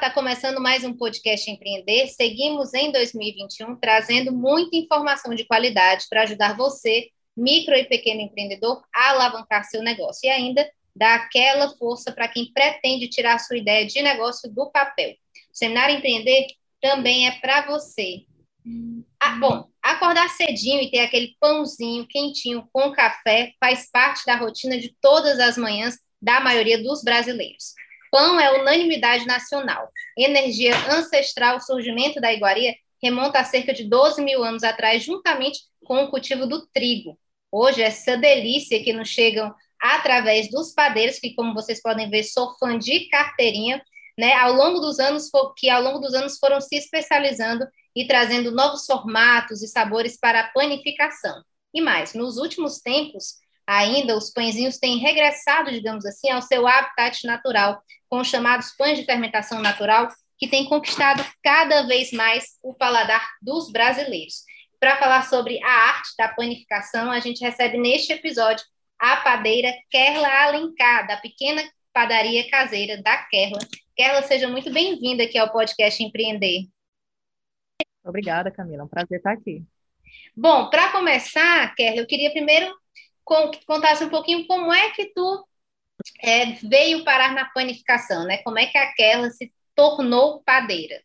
Está começando mais um podcast Empreender. Seguimos em 2021 trazendo muita informação de qualidade para ajudar você, micro e pequeno empreendedor, a alavancar seu negócio e ainda dar aquela força para quem pretende tirar sua ideia de negócio do papel. O Seminário Empreender também é para você. Ah, bom, acordar cedinho e ter aquele pãozinho quentinho com café faz parte da rotina de todas as manhãs da maioria dos brasileiros. Pão é unanimidade nacional. Energia ancestral, surgimento da iguaria remonta a cerca de 12 mil anos atrás, juntamente com o cultivo do trigo. Hoje, essa delícia que nos chegam através dos padeiros, que, como vocês podem ver, sou fã de carteirinha, né, ao longo dos anos, que ao longo dos anos foram se especializando e trazendo novos formatos e sabores para a panificação. E mais, nos últimos tempos, ainda os pãezinhos têm regressado, digamos assim, ao seu habitat natural, com os chamados pães de fermentação natural, que têm conquistado cada vez mais o paladar dos brasileiros. Para falar sobre a arte da panificação, a gente recebe neste episódio a padeira Kerla Alencar, da pequena padaria caseira da Kerla. Kerla, seja muito bem-vinda aqui ao podcast Empreender. Obrigada, Camila. É um prazer estar aqui. Bom, para começar, Kerla, eu queria primeiro contasse um pouquinho como é que tu é, veio parar na panificação, né? Como é que aquela se tornou padeira?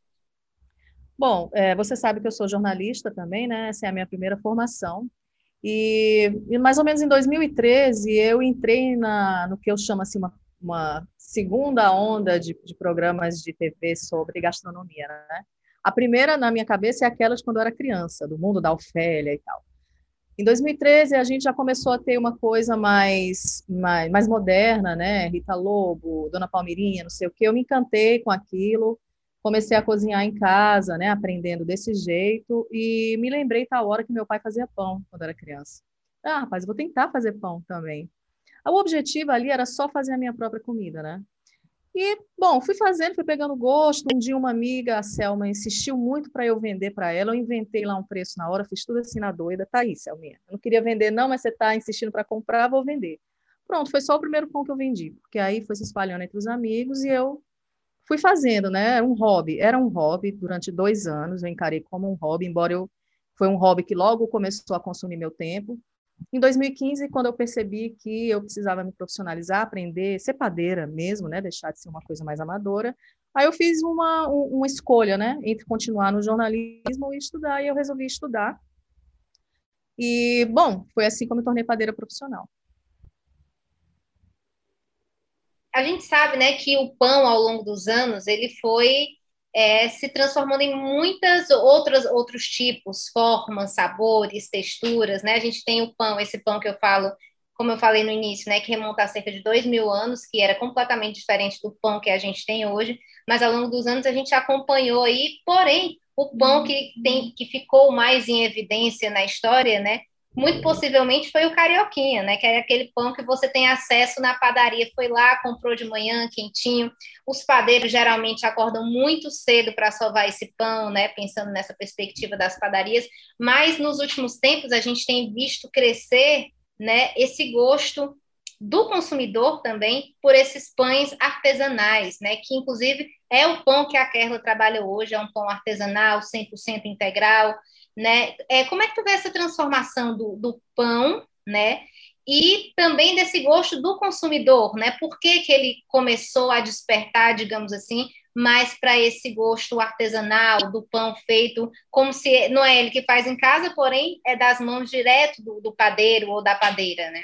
Bom, é, você sabe que eu sou jornalista também, né? Essa é a minha primeira formação. E, e mais ou menos em 2013 eu entrei na, no que eu chamo assim uma, uma segunda onda de, de, programas de TV sobre gastronomia, né? A primeira na minha cabeça é aquela de quando eu era criança, do mundo da Ofélia e tal. Em 2013, a gente já começou a ter uma coisa mais, mais, mais moderna, né? Rita Lobo, Dona Palmeirinha, não sei o quê. Eu me encantei com aquilo, comecei a cozinhar em casa, né? Aprendendo desse jeito. E me lembrei da hora que meu pai fazia pão quando era criança. Ah, rapaz, vou tentar fazer pão também. O objetivo ali era só fazer a minha própria comida, né? E, bom, fui fazendo, fui pegando gosto. Um dia uma amiga, a Selma, insistiu muito para eu vender para ela. Eu inventei lá um preço na hora, fiz tudo assim na doida. Tá aí, Selminha. Eu não queria vender, não, mas você está insistindo para comprar, vou vender. Pronto, foi só o primeiro pão que eu vendi, porque aí foi se espalhando entre os amigos e eu fui fazendo, né? Era um hobby, era um hobby durante dois anos. Eu encarei como um hobby, embora eu foi um hobby que logo começou a consumir meu tempo. Em 2015, quando eu percebi que eu precisava me profissionalizar, aprender, ser padeira mesmo, né, deixar de ser uma coisa mais amadora, aí eu fiz uma, uma escolha, né, entre continuar no jornalismo e estudar, e eu resolvi estudar. E, bom, foi assim que eu me tornei padeira profissional. A gente sabe, né, que o pão, ao longo dos anos, ele foi é, se transformando em muitas outras outros tipos, formas, sabores, texturas, né? A gente tem o pão, esse pão que eu falo, como eu falei no início, né, que remonta a cerca de dois mil anos, que era completamente diferente do pão que a gente tem hoje, mas ao longo dos anos a gente acompanhou aí, porém, o pão que tem que ficou mais em evidência na história, né, muito possivelmente foi o carioquinha, né? Que é aquele pão que você tem acesso na padaria, foi lá, comprou de manhã, quentinho. Os padeiros geralmente acordam muito cedo para sovar esse pão, né? Pensando nessa perspectiva das padarias. Mas nos últimos tempos a gente tem visto crescer, né? Esse gosto do consumidor também por esses pães artesanais, né? Que inclusive é o pão que a Kerla trabalha hoje, é um pão artesanal, 100% integral, né? É, como é que tu vê essa transformação do, do pão, né? E também desse gosto do consumidor, né? Por que, que ele começou a despertar, digamos assim, mais para esse gosto artesanal do pão feito, como se não é ele que faz em casa, porém é das mãos direto do, do padeiro ou da padeira, né?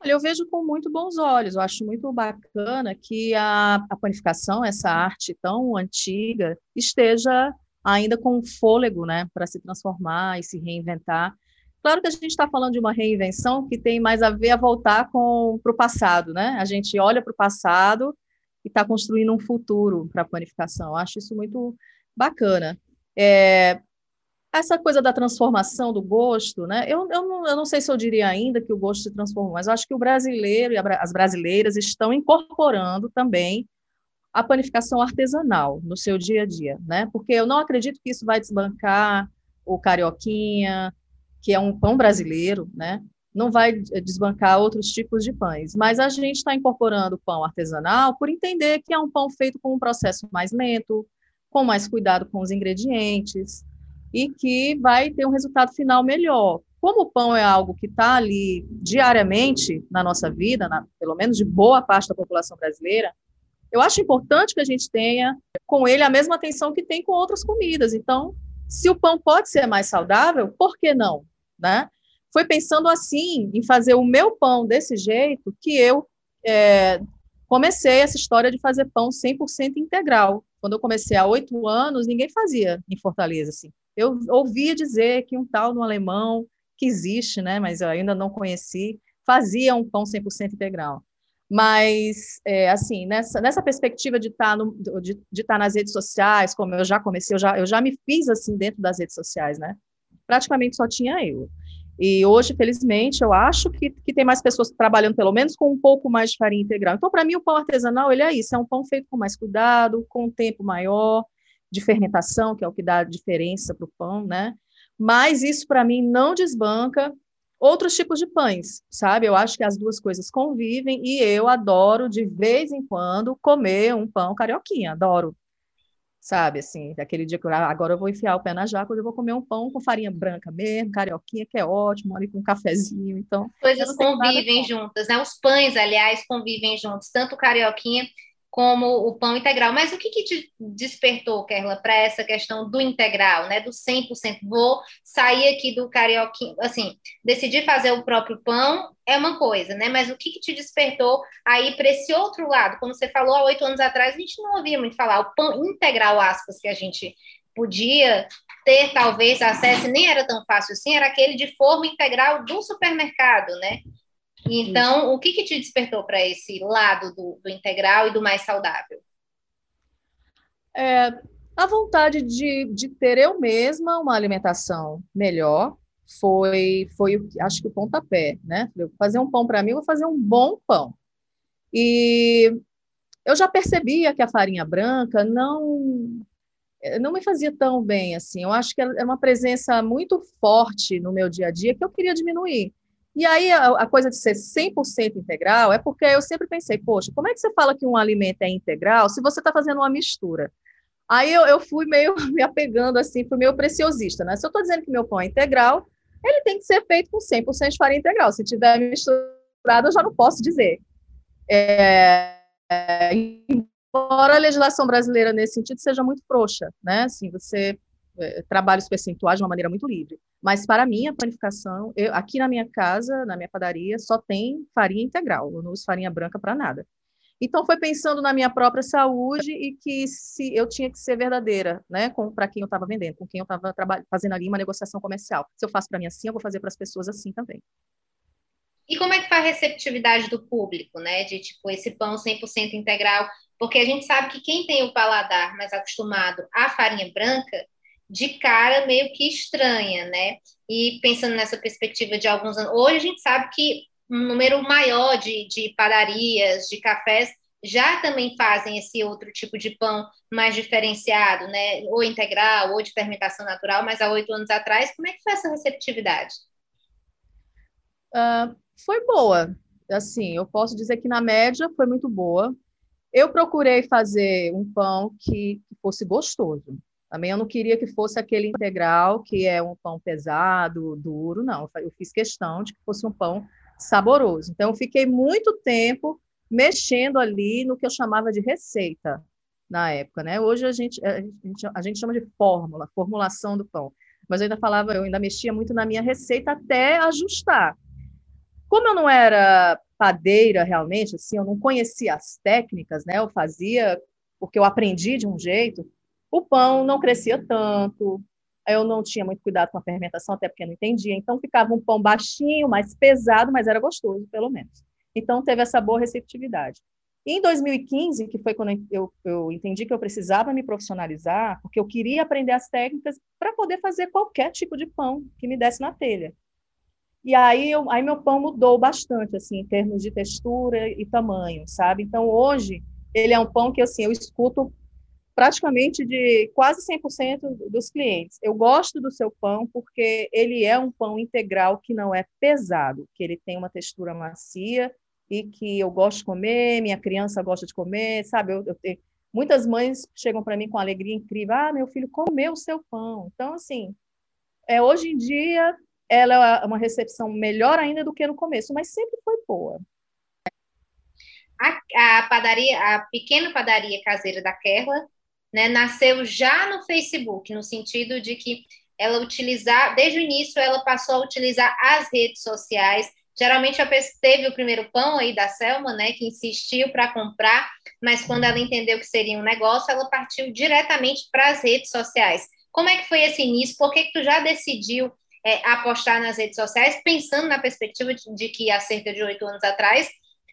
Olha, eu vejo com muito bons olhos. Eu acho muito bacana que a, a panificação, essa arte tão antiga, esteja ainda com fôlego, né, para se transformar e se reinventar. Claro que a gente está falando de uma reinvenção que tem mais a ver a voltar para o passado, né? A gente olha para o passado e está construindo um futuro para a panificação. Acho isso muito bacana. É, essa coisa da transformação do gosto, né? Eu, eu, não, eu não sei se eu diria ainda que o gosto se transformou, mas eu acho que o brasileiro e as brasileiras estão incorporando também a panificação artesanal no seu dia a dia, né? Porque eu não acredito que isso vai desbancar o carioquinha, que é um pão brasileiro, né? Não vai desbancar outros tipos de pães, mas a gente está incorporando pão artesanal por entender que é um pão feito com um processo mais lento, com mais cuidado com os ingredientes, e que vai ter um resultado final melhor. Como o pão é algo que está ali diariamente na nossa vida, na, pelo menos de boa parte da população brasileira, eu acho importante que a gente tenha com ele a mesma atenção que tem com outras comidas. Então, se o pão pode ser mais saudável, por que não? Né? Foi pensando assim, em fazer o meu pão desse jeito, que eu é, comecei essa história de fazer pão 100% integral. Quando eu comecei há oito anos, ninguém fazia em Fortaleza assim. Eu ouvia dizer que um tal no alemão, que existe, né, mas eu ainda não conheci, fazia um pão 100% integral. Mas, é, assim, nessa, nessa perspectiva de estar, tá no, de, estar tá nas redes sociais, como eu já comecei, eu já, eu já me fiz assim dentro das redes sociais, né? Praticamente só tinha eu. E hoje, felizmente, eu acho que, que tem mais pessoas trabalhando, pelo menos, com um pouco mais de farinha integral. Então, para mim, o pão artesanal, ele é isso, é um pão feito com mais cuidado, com um tempo maior, de fermentação, que é o que dá diferença para o pão, né? Mas isso, para mim, não desbanca outros tipos de pães, sabe? Eu acho que as duas coisas convivem e eu adoro, de vez em quando, comer um pão carioquinha, adoro. Sabe, assim, daquele dia que eu, ah, agora eu vou enfiar o pé na jaca, eu vou comer um pão com farinha branca mesmo, carioquinha, que é ótimo, ali com um cafezinho, então... Coisas convivem juntas, né? Os pães, aliás, convivem juntos, tanto carioquinha como o pão integral. Mas o que, que te despertou, Kerla, para essa questão do integral, né? Do 100%? Vou sair aqui do carioquinho, assim, decidir fazer o próprio pão é uma coisa, né? Mas o que, que te despertou aí para esse outro lado? Como você falou há oito anos atrás, a gente não ouvia muito falar. O pão integral, aspas, que a gente podia ter, talvez, acesso, nem era tão fácil assim, era aquele de forma integral do supermercado, né? Então, o que, que te despertou para esse lado do, do, integral e do mais saudável? É, a vontade de, de ter eu mesma uma alimentação melhor foi, foi acho que o pontapé, né? Fazer um pão para mim, vou fazer um bom pão. E eu já percebia que a farinha branca não não me fazia tão bem assim. Eu acho que é uma presença muito forte no meu dia a dia que eu queria diminuir. E aí a, a, coisa de ser 100% integral é porque eu sempre pensei, poxa, como é que você fala que um alimento é integral se você está fazendo uma mistura? Aí eu, eu fui meio me apegando assim, fui meio preciosista, né? Se eu estou dizendo que meu pão é integral, ele tem que ser feito com 100% de farinha integral. Se tiver misturado, eu já não posso dizer. É, é, embora a legislação brasileira nesse sentido seja muito frouxa, né? Assim, você é, trabalha os percentuais de uma maneira muito livre. Mas para mim, a panificação, eu, aqui na minha casa, na minha padaria, só tem farinha integral, eu não uso farinha branca para nada. Então, foi pensando na minha própria saúde e que se eu tinha que ser verdadeira, né, para quem eu estava vendendo, com quem eu estava fazendo ali uma negociação comercial. Se eu faço para mim assim, eu vou fazer para as pessoas assim também. E como é que foi a receptividade do público, né, de tipo esse pão 100% integral? Porque a gente sabe que quem tem o paladar mais acostumado à farinha branca de cara meio que estranha, né? E pensando nessa perspectiva de alguns anos, hoje a gente sabe que um número maior de, de padarias, de cafés, já também fazem esse outro tipo de pão mais diferenciado, né? Ou integral, ou de fermentação natural, mas há oito anos atrás, como é que foi essa receptividade? Uh, foi boa. Assim, eu posso dizer que na média foi muito boa. Eu procurei fazer um pão que, que fosse gostoso. Também eu não queria que fosse aquele integral, que é um pão pesado, duro, não. Eu fiz questão de que fosse um pão saboroso. Então, eu fiquei muito tempo mexendo ali no que eu chamava de receita na época, né? Hoje a gente, a gente, a gente chama de fórmula, formulação do pão. Mas eu ainda falava, eu ainda mexia muito na minha receita até ajustar. Como eu não era padeira realmente, assim, eu não conhecia as técnicas, né? Eu fazia porque eu aprendi de um jeito o pão não crescia tanto, eu não tinha muito cuidado com a fermentação, até porque não entendia. Então, ficava um pão baixinho, mais pesado, mas era gostoso, pelo menos. Então, teve essa boa receptividade. E em 2015, que foi quando eu, eu entendi que eu precisava me profissionalizar, porque eu queria aprender as técnicas para poder fazer qualquer tipo de pão que me desse na telha. E aí, eu, aí meu pão mudou bastante, assim, em termos de textura e tamanho, sabe? Então, hoje, ele é um pão que, assim, eu escuto praticamente de quase 100% dos clientes. Eu gosto do seu pão porque ele é um pão integral que não é pesado, que ele tem uma textura macia e que eu gosto de comer, minha criança gosta de comer, sabe? Eu, eu tenho... Muitas mães chegam para mim com alegria incrível, ah, meu filho comeu o seu pão. Então, assim, é, hoje em dia, ela é uma recepção melhor ainda do que no começo, mas sempre foi boa. A, a padaria, a pequena padaria caseira da Kerla, né, nasceu já no Facebook, no sentido de que ela utilizar, desde o início, ela passou a utilizar as redes sociais. Geralmente teve o primeiro pão aí da Selma, né, que insistiu para comprar, mas quando ela entendeu que seria um negócio, ela partiu diretamente para as redes sociais. Como é que foi esse início? Por que, que tu já decidiu é, apostar nas redes sociais, pensando na perspectiva de, de que há cerca de oito anos atrás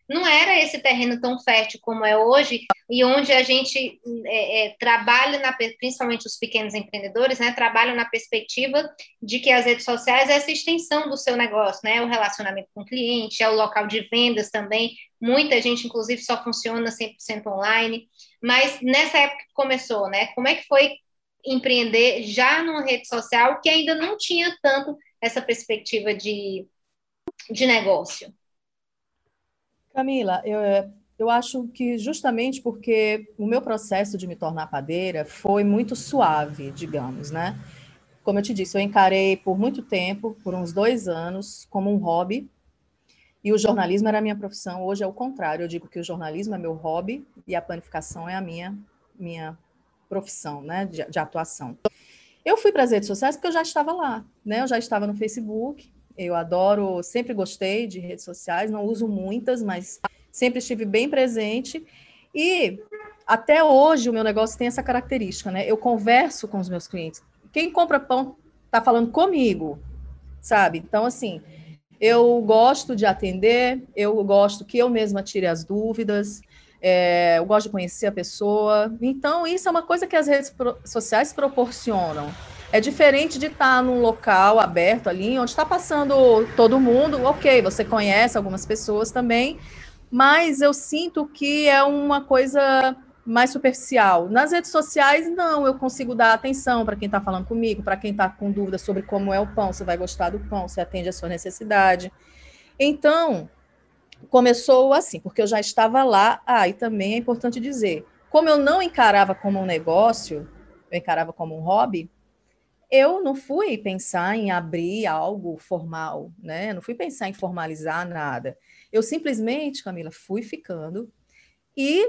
não era esse terreno tão fértil como é hoje, e onde a gente é, é, trabalha, na, principalmente os pequenos empreendedores, né, trabalham na perspectiva de que as redes sociais é essa extensão do seu negócio, né, o relacionamento com o cliente, é o local de vendas também, muita gente, inclusive, só funciona 100% online, mas nessa época que começou, né, como é que foi empreender já numa rede social que ainda não tinha tanto essa perspectiva de, de negócio? Camila, eu, eu acho que justamente porque o meu processo de me tornar padeira foi muito suave, digamos, né? Como eu te disse, eu encarei por muito tempo, por uns dois anos, como um hobby, e o jornalismo era a minha profissão. Hoje é o contrário, eu digo que o jornalismo é meu hobby e a planificação é a minha, minha profissão, né, de, de atuação. Eu fui para as redes sociais porque eu já estava lá, né? Eu já estava no Facebook, eu adoro, sempre gostei de redes sociais, não uso muitas, mas sempre estive bem presente. E até hoje o meu negócio tem essa característica, né? Eu converso com os meus clientes. Quem compra pão está falando comigo, sabe? Então, assim, eu gosto de atender, eu gosto que eu mesma tire as dúvidas, é, eu gosto de conhecer a pessoa. Então, isso é uma coisa que as redes sociais proporcionam. É diferente de estar num local aberto ali, onde está passando todo mundo. Ok, você conhece algumas pessoas também, mas eu sinto que é uma coisa mais superficial. Nas redes sociais, não, eu consigo dar atenção para quem está falando comigo, para quem está com dúvida sobre como é o pão, se vai gostar do pão, se atende a sua necessidade. Então, começou assim, porque eu já estava lá. Ah, e também é importante dizer, como eu não encarava como um negócio, eu encarava como um hobby, eu não fui pensar em abrir algo formal, né? Não fui pensar em formalizar nada. Eu simplesmente, Camila, fui ficando e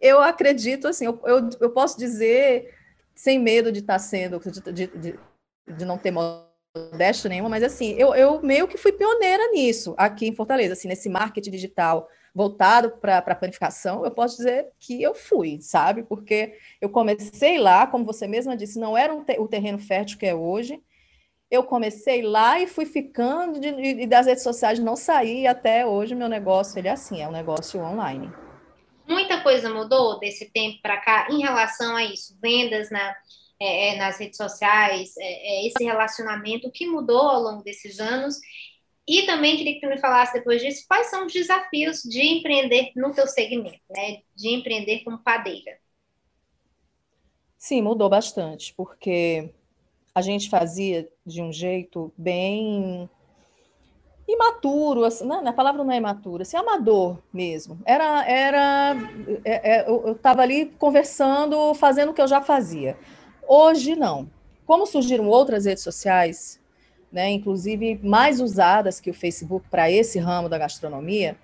eu acredito, assim, eu, eu, eu posso dizer, sem medo de estar sendo, de, de, de não ter modéstia nenhuma, mas assim, eu, eu meio que fui pioneira nisso, aqui em Fortaleza, assim, nesse marketing digital voltado para a planificação, eu posso dizer que eu fui, sabe? Porque eu comecei lá, como você mesma disse, não era um te o terreno fértil que é hoje. Eu comecei lá e fui ficando de, e das redes sociais não saí até hoje meu negócio ele é assim, é um negócio online. Muita coisa mudou desse tempo para cá em relação a isso, vendas na, é, é nas redes sociais, é, é, esse relacionamento, o que mudou ao longo desses anos e também queria que tu me falasse depois disso, quais são os desafios de empreender no teu segmento, né? De empreender como padeira. Sim, mudou bastante, porque a gente fazia de um jeito bem imaturo, assim, não, a palavra não é imatura, assim, amador mesmo. Era, era, é, é, eu estava ali conversando, fazendo o que eu já fazia. Hoje não. Como surgiram outras redes sociais, né, inclusive mais usadas que o Facebook para esse ramo da gastronomia,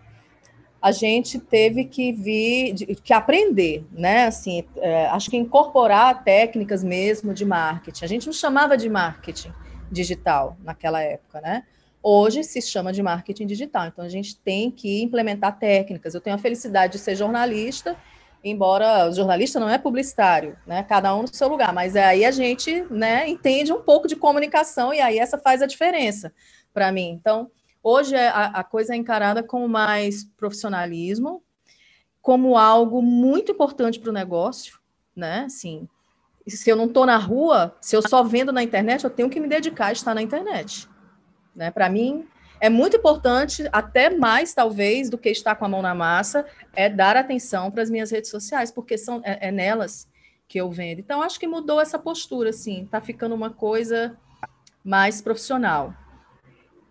a gente teve que vir, que aprender, né? Assim, é, acho que incorporar técnicas mesmo de marketing. A gente não chamava de marketing digital naquela época, né? Hoje se chama de marketing digital. Então a gente tem que implementar técnicas. Eu tenho a felicidade de ser jornalista embora o jornalista não é publicitário, né? Cada um no seu lugar, mas aí a gente, né, entende um pouco de comunicação e aí essa faz a diferença para mim. Então, hoje é, a, a coisa é encarada com mais profissionalismo, como algo muito importante para o negócio, né? Assim, se eu não estou na rua, se eu só vendo na internet, eu tenho que me dedicar a estar na internet. Né? Para mim, é muito importante, até mais talvez do que estar com a mão na massa, é dar atenção para as minhas redes sociais, porque são, é, é, nelas que eu vendo. Então, acho que mudou essa postura, assim, está ficando uma coisa mais profissional.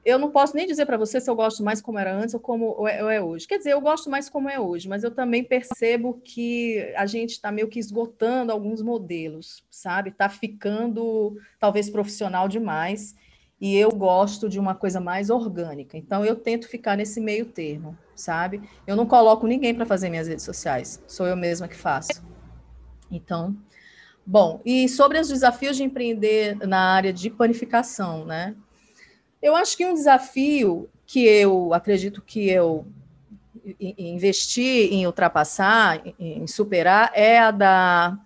Eu não posso nem dizer para você se eu gosto mais como era antes ou como é, é hoje. Quer dizer, eu gosto mais como é hoje, mas eu também percebo que a gente está meio que esgotando alguns modelos, sabe? Está ficando talvez profissional demais e eu gosto de uma coisa mais orgânica. Então eu tento ficar nesse meio termo, sabe? Eu não coloco ninguém para fazer minhas redes sociais, sou eu mesma que faço. Então, bom, e sobre os desafios de empreender na área de panificação, né? Eu acho que um desafio que eu acredito que eu investi em ultrapassar, em superar, é a da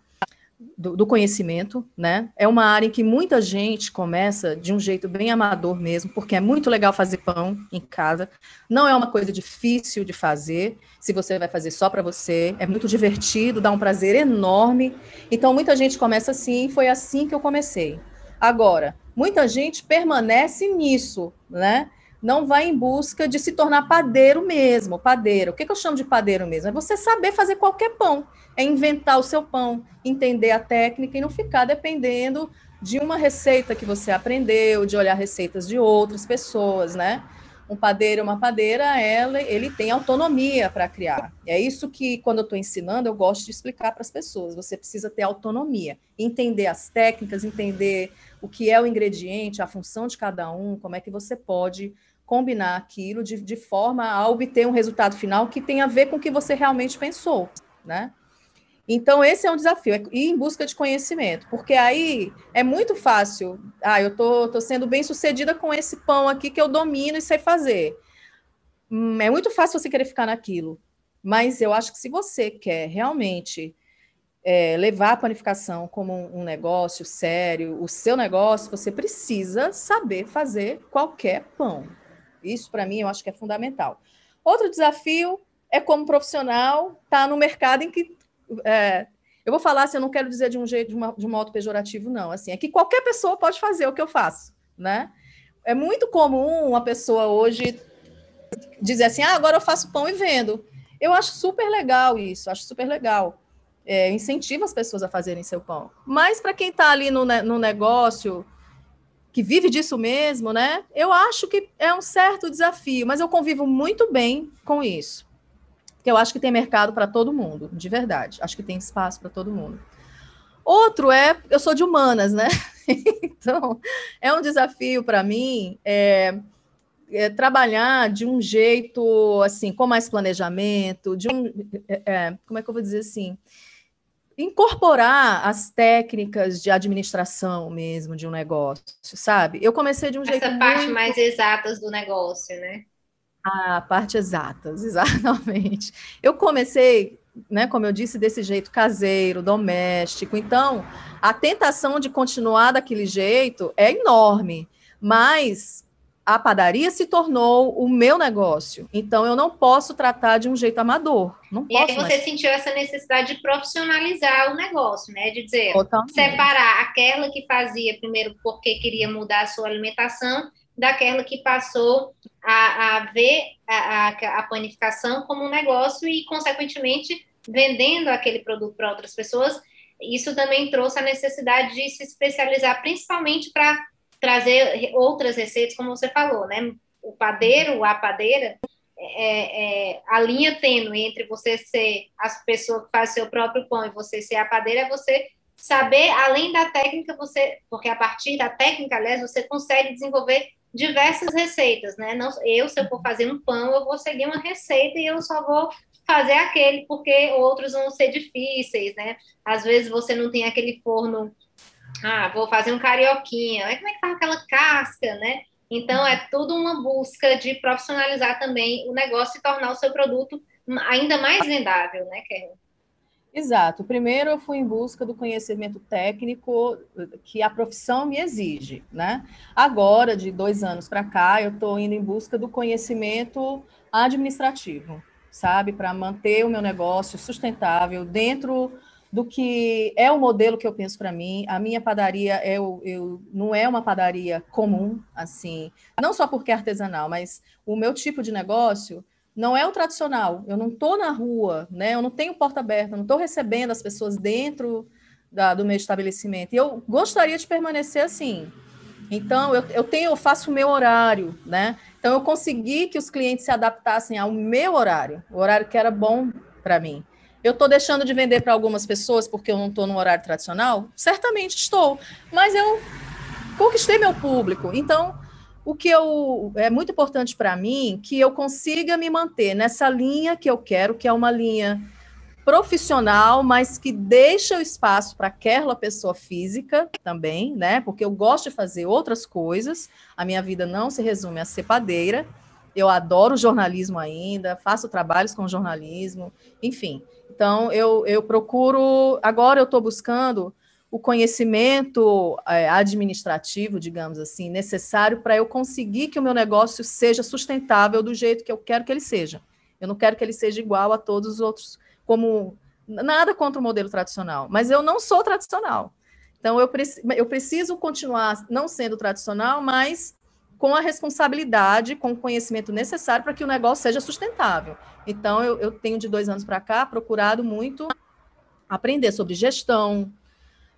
do, do, conhecimento, né? É uma área em que muita gente começa de um jeito bem amador mesmo, porque é muito legal fazer pão em casa. Não é uma coisa difícil de fazer, se você vai fazer só para você. É muito divertido, dá um prazer enorme. Então, muita gente começa assim, foi assim que eu comecei. Agora, muita gente permanece nisso, né? Não vai em busca de se tornar padeiro mesmo, padeiro. O que, que eu chamo de padeiro mesmo? É você saber fazer qualquer pão, é inventar o seu pão, entender a técnica e não ficar dependendo de uma receita que você aprendeu, de olhar receitas de outras pessoas, né? Um padeiro, uma padeira, ela, ele tem autonomia para criar. É isso que, quando eu estou ensinando, eu gosto de explicar para as pessoas. Você precisa ter autonomia, entender as técnicas, entender o que é o ingrediente, a função de cada um, como é que você pode combinar aquilo de, de forma a obter um resultado final que tenha a ver com o que você realmente pensou, né? Então, esse é um desafio, é ir em busca de conhecimento, porque aí é muito fácil. Ah, eu tô, tô sendo bem sucedida com esse pão aqui que eu domino e sei fazer. Hum, é muito fácil você querer ficar naquilo. Mas eu acho que se você quer realmente é, levar a panificação como um, um negócio sério, o seu negócio, você precisa saber fazer qualquer pão. Isso, para mim, eu acho que é fundamental. Outro desafio é, como profissional, estar tá no mercado em que. É, eu vou falar assim, eu não quero dizer de um jeito, de, uma, de um modo pejorativo, não. Assim, é que qualquer pessoa pode fazer o que eu faço, né? É muito comum uma pessoa hoje dizer assim, ah, agora eu faço pão e vendo. Eu acho super legal isso, acho super legal. É, incentiva as pessoas a fazerem seu pão. Mas para quem está ali no, no negócio, que vive disso mesmo, né? Eu acho que é um certo desafio, mas eu convivo muito bem com isso. Porque eu acho que tem mercado para todo mundo, de verdade. Acho que tem espaço para todo mundo. Outro é, eu sou de humanas, né? então, é um desafio para mim é, é, trabalhar de um jeito, assim, com mais planejamento, de um, é, é como é que eu vou dizer assim? Incorporar as técnicas de administração mesmo de um negócio, sabe? Eu comecei de um Essa jeito Essa parte muito... mais exatas do negócio, né? A parte exatas, exatamente. Eu comecei, né, como eu disse, desse jeito caseiro, doméstico. Então, a tentação de continuar daquele jeito é enorme, mas a padaria se tornou o meu negócio. Então eu não posso tratar de um jeito amador. Não e aí você mais. sentiu essa necessidade de profissionalizar o negócio, né? De dizer, Totalmente. separar aquela que fazia primeiro porque queria mudar a sua alimentação daquela que passou a, a ver a, a, a panificação como um negócio e, consequentemente, vendendo aquele produto para outras pessoas. Isso também trouxe a necessidade de se especializar, principalmente para trazer outras receitas, como você falou, né? O padeiro, a padeira, é, é, a linha tênue entre você ser a pessoa que faz seu próprio pão e você ser a padeira é você saber, além da técnica, você, porque a partir da técnica, aliás, você consegue desenvolver diversas receitas, né? Não, eu, se eu for fazer um pão, eu vou seguir uma receita e eu só vou fazer aquele, porque outros vão ser difíceis, né? Às vezes você não tem aquele forno ah, vou fazer um carioquinha. Como é que tá aquela casca, né? Então, é tudo uma busca de profissionalizar também o negócio e tornar o seu produto ainda mais vendável, né, Kevin? Exato. Primeiro eu fui em busca do conhecimento técnico que a profissão me exige, né? Agora, de dois anos para cá, eu estou indo em busca do conhecimento administrativo, sabe? Para manter o meu negócio sustentável dentro do que é o modelo que eu penso para mim. A minha padaria é eu, eu, não é uma padaria comum, assim, não só porque é artesanal, mas o meu tipo de negócio não é o tradicional. Eu não estou na rua, né? Eu não tenho porta aberta, não estou recebendo as pessoas dentro da, do meu estabelecimento. E eu gostaria de permanecer assim. Então, eu, eu tenho, eu faço o meu horário, né? Então, eu consegui que os clientes se adaptassem ao meu horário, o horário que era bom para mim. Eu estou deixando de vender para algumas pessoas porque eu não estou no horário tradicional? Certamente estou, mas eu conquistei meu público. Então, o que eu é muito importante para mim que eu consiga me manter nessa linha que eu quero, que é uma linha profissional, mas que deixa o espaço para aquela pessoa física também, né? Porque eu gosto de fazer outras coisas. A minha vida não se resume a ser padeira. Eu adoro jornalismo ainda, faço trabalhos com jornalismo, enfim. Então eu, eu procuro. Agora eu estou buscando o conhecimento é, administrativo, digamos assim, necessário para eu conseguir que o meu negócio seja sustentável do jeito que eu quero que ele seja. Eu não quero que ele seja igual a todos os outros, como nada contra o modelo tradicional, mas eu não sou tradicional. Então eu, preci eu preciso continuar não sendo tradicional, mas com a responsabilidade, com o conhecimento necessário para que o negócio seja sustentável. Então eu, eu tenho de dois anos para cá procurado muito aprender sobre gestão,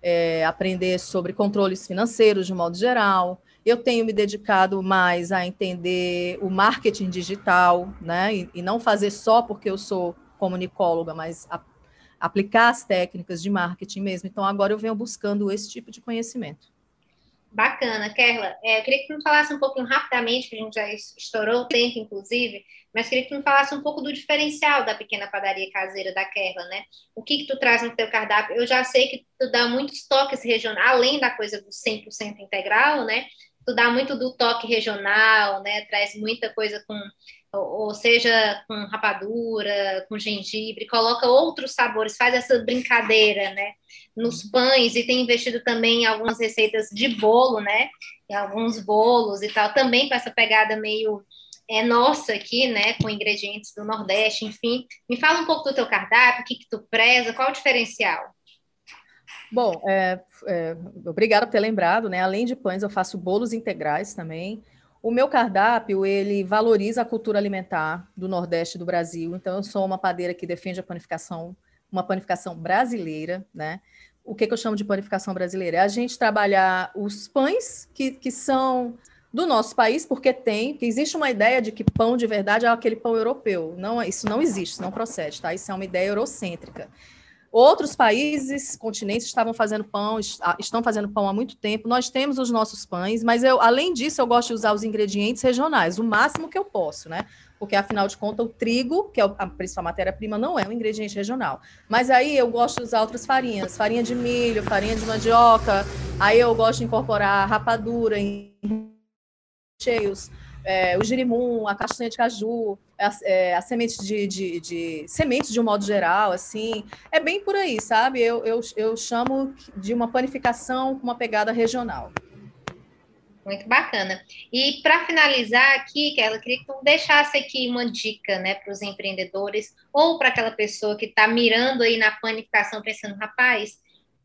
é, aprender sobre controles financeiros de modo geral. Eu tenho me dedicado mais a entender o marketing digital, né? E, e não fazer só porque eu sou comunicóloga, mas a, aplicar as técnicas de marketing mesmo. Então, agora eu venho buscando esse tipo de conhecimento. Bacana, Kerla. É, eu queria que tu me falasse um pouquinho rapidamente, que a gente já estourou o tempo, inclusive, mas queria que tu me falasse um pouco do diferencial da pequena padaria caseira da Kerla, né? O que que tu traz no teu cardápio? Eu já sei que tu dá muitos toques regionais, além da coisa do 100% integral, né? Tu dá muito do toque regional, né? Traz muita coisa com ou seja, com rapadura, com gengibre, coloca outros sabores, faz essa brincadeira, né? Nos uhum. pães e tem investido também em algumas receitas de bolo, né? Em alguns bolos e tal, também com essa pegada meio é nossa aqui, né, com ingredientes do Nordeste, enfim. Me fala um pouco do teu cardápio, o que, que tu preza, qual o diferencial? Bom, é, é, por ter lembrado, né? Além de pães, eu faço bolos integrais também. O meu cardápio, ele valoriza a cultura alimentar do Nordeste do Brasil. Então, eu sou uma padeira que defende a panificação, uma panificação brasileira, né? O que, que eu chamo de panificação brasileira? É a gente trabalhar os pães que, que são do nosso país, porque tem, que existe uma ideia de que pão de verdade é aquele pão europeu. Não, isso não existe, isso não procede, tá? Isso é uma ideia eurocêntrica. Outros países, continentes estavam fazendo pão, ah, estão fazendo pão há muito tempo. Nós temos os nossos pães, mas eu, além disso, eu gosto de usar os ingredientes regionais, o máximo que eu posso, né? Porque afinal de contas, o trigo, que é a principal matéria-prima, não é um ingrediente regional. Mas aí eu gosto de usar outras farinhas, farinha de milho, farinha de mandioca. Aí eu gosto de incorporar rapadura em cheios é, o girimum, a castanha de caju, a, é, a semente de, de, de, sementes de um modo geral, assim, é bem por aí, sabe? Eu, eu, eu chamo de uma panificação com uma pegada regional. Muito bacana. E para finalizar aqui, eu queria que tu deixasse aqui uma dica, né, para os empreendedores ou para aquela pessoa que está mirando aí na panificação, pensando, rapaz,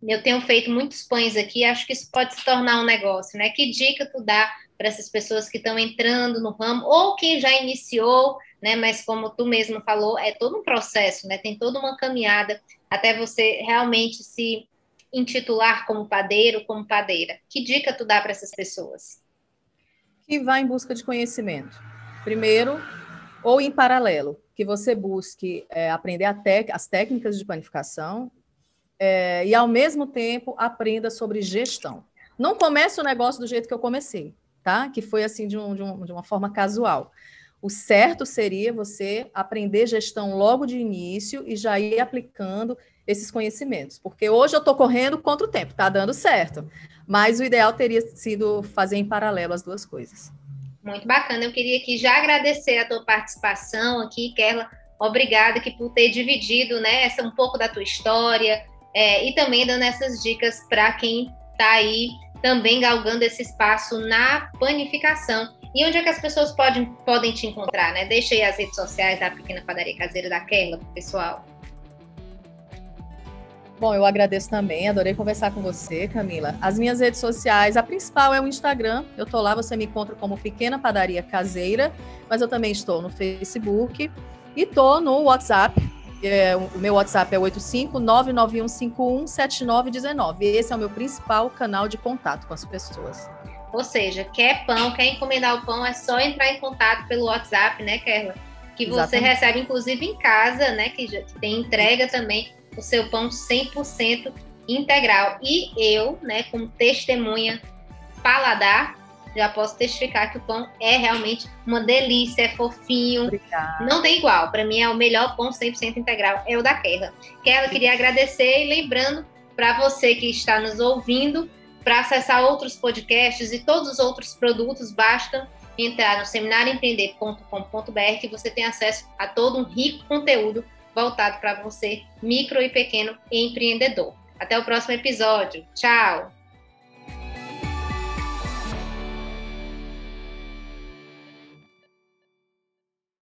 eu tenho feito muitos pães aqui, acho que isso pode se tornar um negócio, né? Que dica tu dá para essas pessoas que estão entrando no ramo ou quem já iniciou, né? Mas como tu mesmo falou, é todo um processo, né? Tem toda uma caminhada até você realmente se intitular como padeiro, como padeira. Que dica tu dá para essas pessoas? Que vá em busca de conhecimento. Primeiro, ou em paralelo, que você busque é, aprender as técnicas de panificação é, e, ao mesmo tempo, aprenda sobre gestão. Não comece o negócio do jeito que eu comecei tá? Que foi assim de, um, de, um, de uma forma casual. O certo seria você aprender gestão logo de início e já ir aplicando esses conhecimentos, porque hoje eu estou correndo contra o tempo, está dando certo, mas o ideal teria sido fazer em paralelo as duas coisas. Muito bacana, eu queria aqui já agradecer a tua participação aqui, Kerla, Obrigada que por ter dividido, né, essa um pouco da tua história é, e também dando essas dicas para quem está aí também galgando esse espaço na panificação. E onde é que as pessoas podem, podem te encontrar, né? Deixa aí as redes sociais da Pequena Padaria Caseira da Kerla pessoal. Bom, eu agradeço também, adorei conversar com você, Camila. As minhas redes sociais, a principal é o Instagram. Eu tô lá, você me encontra como Pequena Padaria Caseira, mas eu também estou no Facebook e tô no WhatsApp. É, o meu WhatsApp é 85991517919. Esse é o meu principal canal de contato com as pessoas. Ou seja, quer pão, quer encomendar o pão, é só entrar em contato pelo WhatsApp, né, Kerla? Que você Exatamente. recebe, inclusive, em casa, né? Que, já, que tem entrega também o seu pão 100% integral. E eu, né, como testemunha paladar, já posso testificar que o pão é realmente uma delícia, é fofinho. Obrigada. Não tem igual. Para mim é o melhor pão 100% integral, é o da Kerla. Kerla, queria agradecer e lembrando para você que está nos ouvindo, para acessar outros podcasts e todos os outros produtos, basta entrar no seminarioempreender.com.br que você tem acesso a todo um rico conteúdo voltado para você, micro e pequeno empreendedor. Até o próximo episódio. Tchau!